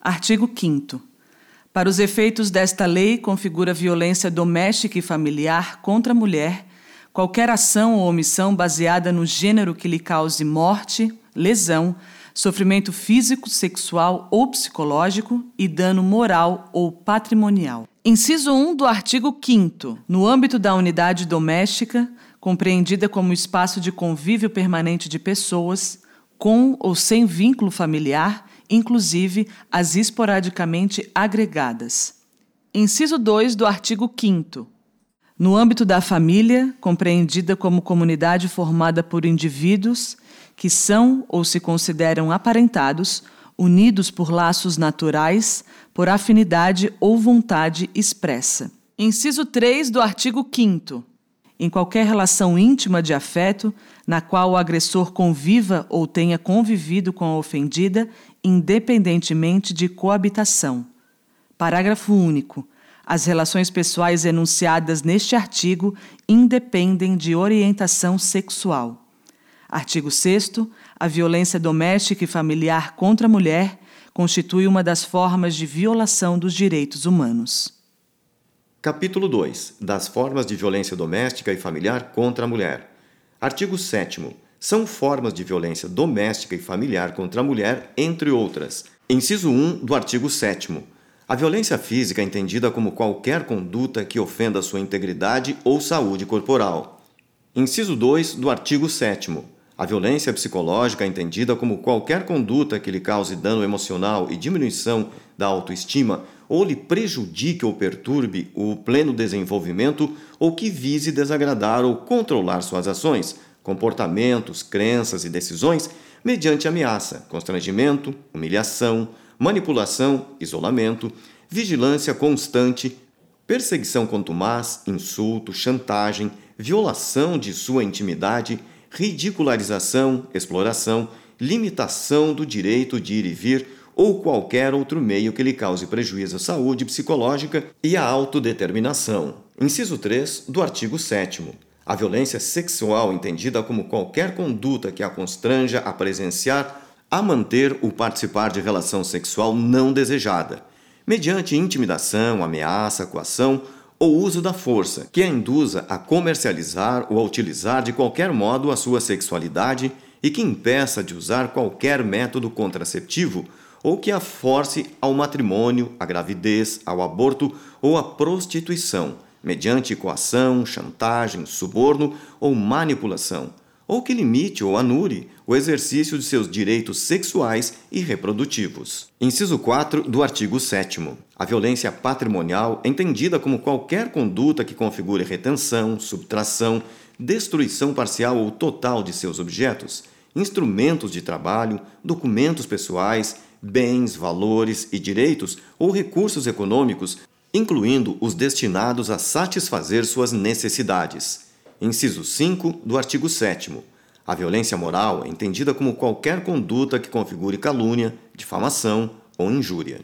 Artigo 5 Para os efeitos desta lei, configura violência doméstica e familiar contra a mulher qualquer ação ou omissão baseada no gênero que lhe cause morte, lesão, sofrimento físico, sexual ou psicológico e dano moral ou patrimonial. Inciso 1 do artigo 5 No âmbito da unidade doméstica, compreendida como espaço de convívio permanente de pessoas, com ou sem vínculo familiar, inclusive as esporadicamente agregadas. Inciso 2 do artigo 5 no âmbito da família, compreendida como comunidade formada por indivíduos que são ou se consideram aparentados, unidos por laços naturais, por afinidade ou vontade expressa. Inciso 3 do artigo 5 em qualquer relação íntima de afeto na qual o agressor conviva ou tenha convivido com a ofendida, independentemente de coabitação. Parágrafo único. As relações pessoais enunciadas neste artigo independem de orientação sexual. Artigo 6. A violência doméstica e familiar contra a mulher constitui uma das formas de violação dos direitos humanos. Capítulo 2 Das formas de violência doméstica e familiar contra a mulher. Artigo 7. São formas de violência doméstica e familiar contra a mulher, entre outras. Inciso 1 do artigo 7 a violência física é entendida como qualquer conduta que ofenda sua integridade ou saúde corporal. Inciso 2 do artigo 7. A violência psicológica é entendida como qualquer conduta que lhe cause dano emocional e diminuição da autoestima ou lhe prejudique ou perturbe o pleno desenvolvimento ou que vise desagradar ou controlar suas ações, comportamentos, crenças e decisões mediante ameaça, constrangimento, humilhação, manipulação, isolamento, vigilância constante, perseguição contumaz, insulto, chantagem, violação de sua intimidade, ridicularização, exploração, limitação do direito de ir e vir ou qualquer outro meio que lhe cause prejuízo à saúde psicológica e à autodeterminação. Inciso 3 do artigo 7 a violência sexual entendida como qualquer conduta que a constranja a presenciar a manter o participar de relação sexual não desejada, mediante intimidação, ameaça, coação ou uso da força, que a induza a comercializar ou a utilizar de qualquer modo a sua sexualidade e que impeça de usar qualquer método contraceptivo ou que a force ao matrimônio, à gravidez, ao aborto ou à prostituição, mediante coação, chantagem, suborno ou manipulação ou que limite ou anule o exercício de seus direitos sexuais e reprodutivos. Inciso 4 do artigo 7. A violência patrimonial entendida como qualquer conduta que configure retenção, subtração, destruição parcial ou total de seus objetos, instrumentos de trabalho, documentos pessoais, bens, valores e direitos ou recursos econômicos, incluindo os destinados a satisfazer suas necessidades Inciso 5 do artigo 7. A violência moral é entendida como qualquer conduta que configure calúnia, difamação ou injúria.